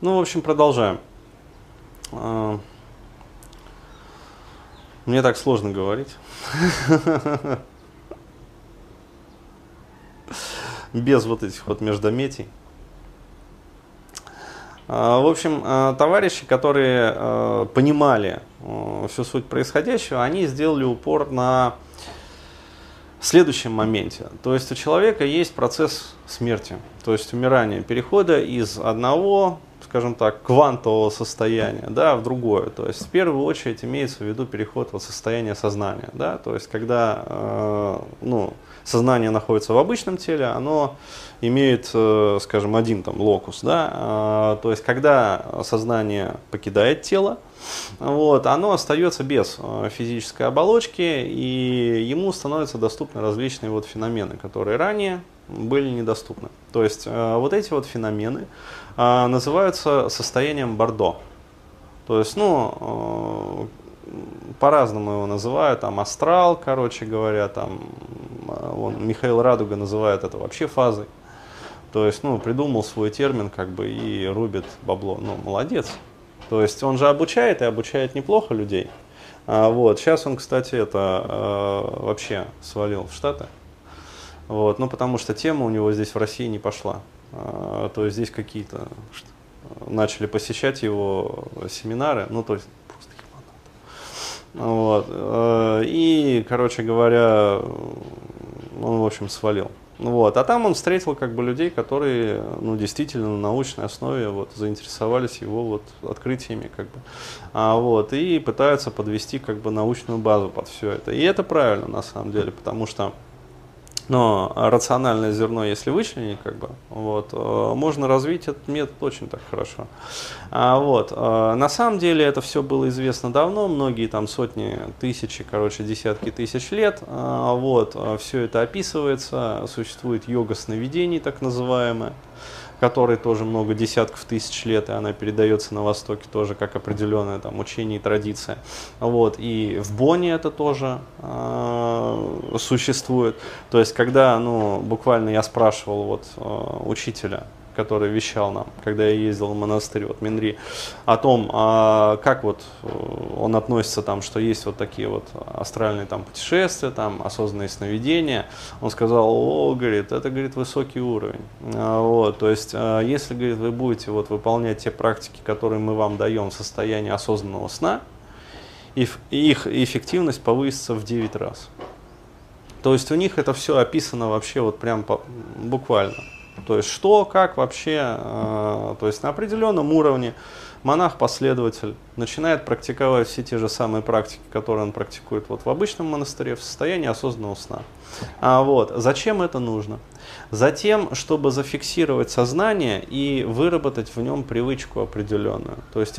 Ну, в общем, продолжаем. А, мне так сложно говорить. Без вот этих вот междометий. А, в общем, а, товарищи, которые понимали всю суть происходящего, они сделали упор на следующем моменте. То есть у человека есть процесс смерти, то есть умирание, перехода из одного скажем так, квантового состояния, да, в другое. То есть в первую очередь имеется в виду переход в состояние сознания, да, то есть когда, э, ну, сознание находится в обычном теле, оно имеет, э, скажем, один там локус, да, э, то есть когда сознание покидает тело, вот, оно остается без э, физической оболочки, и ему становятся доступны различные вот феномены, которые ранее были недоступны. То есть э, вот эти вот феномены э, называются состоянием Бордо. То есть, ну, э, по-разному его называют, там астрал, короче говоря, там вон, Михаил Радуга называет это вообще фазой. То есть, ну, придумал свой термин, как бы, и рубит бабло. Ну, молодец. То есть, он же обучает, и обучает неплохо людей. А, вот, сейчас он, кстати, это э, вообще свалил в Штаты. Вот, ну, потому что тема у него здесь в России не пошла. А, то есть здесь какие-то начали посещать его семинары, ну, то есть просто Вот. Э, и, короче говоря, он, в общем, свалил. Вот. А там он встретил как бы людей, которые ну, действительно на научной основе вот, заинтересовались его вот, открытиями. Как бы. а, вот, и пытаются подвести как бы, научную базу под все это. И это правильно на самом деле, потому что но рациональное зерно, если вычленить, как бы, вот, э, можно развить этот метод очень так хорошо. А, вот, э, на самом деле это все было известно давно, многие там сотни, тысячи, короче, десятки тысяч лет. А, вот, все это описывается, существует йога сновидений, так называемая которой тоже много десятков тысяч лет, и она передается на Востоке тоже как определенное там учение и традиция. Вот. И в Боне это тоже существует. То есть, когда, ну, буквально я спрашивал вот э, учителя, который вещал нам, когда я ездил в монастырь, вот Минри, о том, а как вот э, он относится там, что есть вот такие вот астральные там путешествия, там осознанные сновидения. Он сказал, о, говорит, это, говорит, высокий уровень. А, вот, то есть, если, говорит, вы будете вот выполнять те практики, которые мы вам даем в состоянии осознанного сна, их эффективность повысится в 9 раз. То есть у них это все описано вообще вот прям по, буквально. То есть что, как вообще, э, то есть на определенном уровне монах-последователь начинает практиковать все те же самые практики, которые он практикует вот в обычном монастыре, в состоянии осознанного сна. А вот, зачем это нужно? Затем, чтобы зафиксировать сознание и выработать в нем привычку определенную. То есть